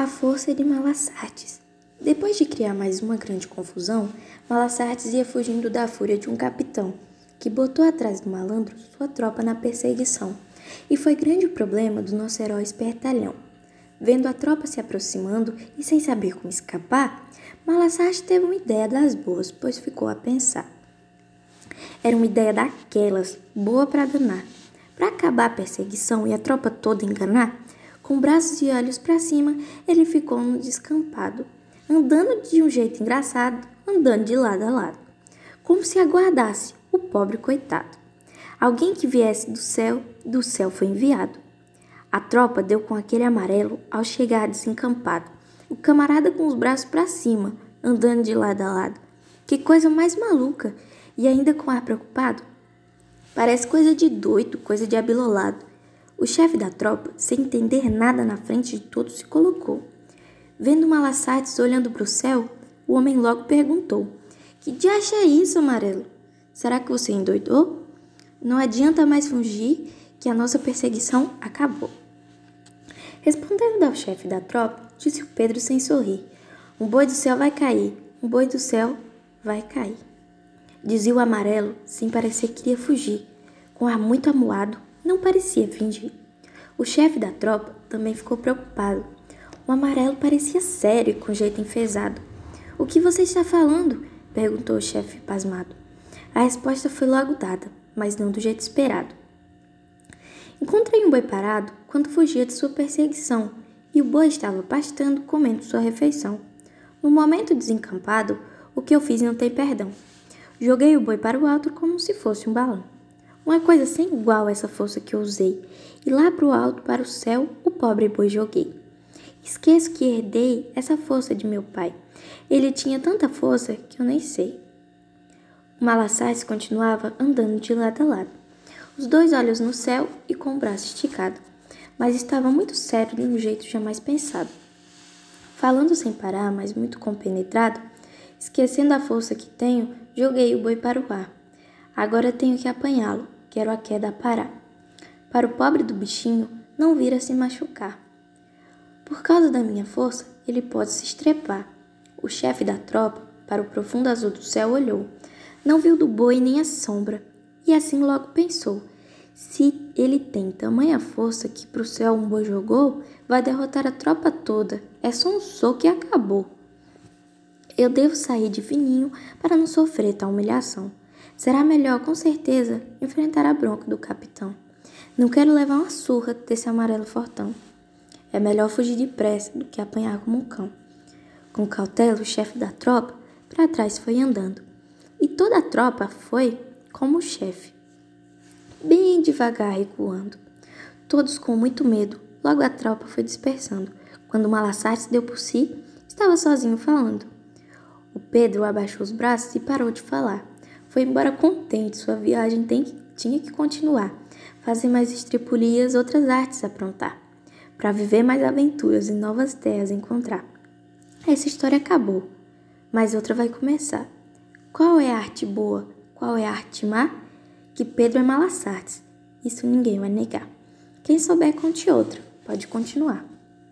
A força de Malassartes. Depois de criar mais uma grande confusão, Malassartes ia fugindo da fúria de um capitão, que botou atrás do malandro sua tropa na perseguição. E foi grande o problema do nosso herói espertalhão. Vendo a tropa se aproximando e sem saber como escapar, Malassartes teve uma ideia das boas, pois ficou a pensar. Era uma ideia daquelas, boa para danar. Para acabar a perseguição e a tropa toda enganar, com braços e olhos para cima, ele ficou no descampado, andando de um jeito engraçado, andando de lado a lado, como se aguardasse o pobre coitado. Alguém que viesse do céu, do céu foi enviado. A tropa deu com aquele amarelo ao chegar desencampado. O camarada com os braços para cima, andando de lado a lado. Que coisa mais maluca! E ainda com ar preocupado. Parece coisa de doido, coisa de abilolado. O chefe da tropa, sem entender nada na frente de todos, se colocou. Vendo Malassates olhando para o céu, o homem logo perguntou: Que diacho é isso, amarelo? Será que você endoidou? Não adianta mais fugir que a nossa perseguição acabou. Respondendo ao chefe da tropa, disse o Pedro sem sorrir: Um boi do céu vai cair, um boi do céu vai cair. Dizia o amarelo, sem parecer que queria fugir. Com ar muito amuado, não parecia fingir. O chefe da tropa também ficou preocupado. O amarelo parecia sério e com jeito enfesado. O que você está falando? perguntou o chefe pasmado. A resposta foi logo dada, mas não do jeito esperado. Encontrei um boi parado quando fugia de sua perseguição, e o boi estava pastando comendo sua refeição. No momento desencampado, o que eu fiz não tem perdão. Joguei o boi para o alto como se fosse um balão. Uma coisa sem igual essa força que usei, e lá pro alto, para o céu, o pobre boi joguei. Esqueço que herdei essa força de meu pai. Ele tinha tanta força que eu nem sei. O Malassais continuava andando de lado a lado, os dois olhos no céu e com o braço esticado, mas estava muito sério de um jeito jamais pensado. Falando sem parar, mas muito compenetrado, esquecendo a força que tenho, joguei o boi para o ar. Agora tenho que apanhá-lo, quero a queda parar. Para o pobre do bichinho não vir a se machucar. Por causa da minha força, ele pode se estrepar. O chefe da tropa, para o profundo azul do céu, olhou. Não viu do boi nem a sombra, e assim logo pensou: se ele tem tamanha força que pro céu um boi jogou, vai derrotar a tropa toda. É só um soco e acabou. Eu devo sair de fininho para não sofrer tal humilhação. Será melhor, com certeza, enfrentar a bronca do capitão. Não quero levar uma surra desse amarelo fortão. É melhor fugir depressa do que apanhar como um cão. Com cautela, o chefe da tropa para trás foi andando. E toda a tropa foi como o chefe, bem devagar recuando. Todos com muito medo, logo a tropa foi dispersando. Quando Malassarte se deu por si, estava sozinho falando. O Pedro abaixou os braços e parou de falar. Foi embora contente, sua viagem tem, tinha que continuar, fazer mais estripulias, outras artes aprontar, para viver mais aventuras e novas terras encontrar. Essa história acabou, mas outra vai começar. Qual é a arte boa? Qual é a arte má? Que Pedro é Malassartes. Isso ninguém vai negar. Quem souber, conte outra. Pode continuar.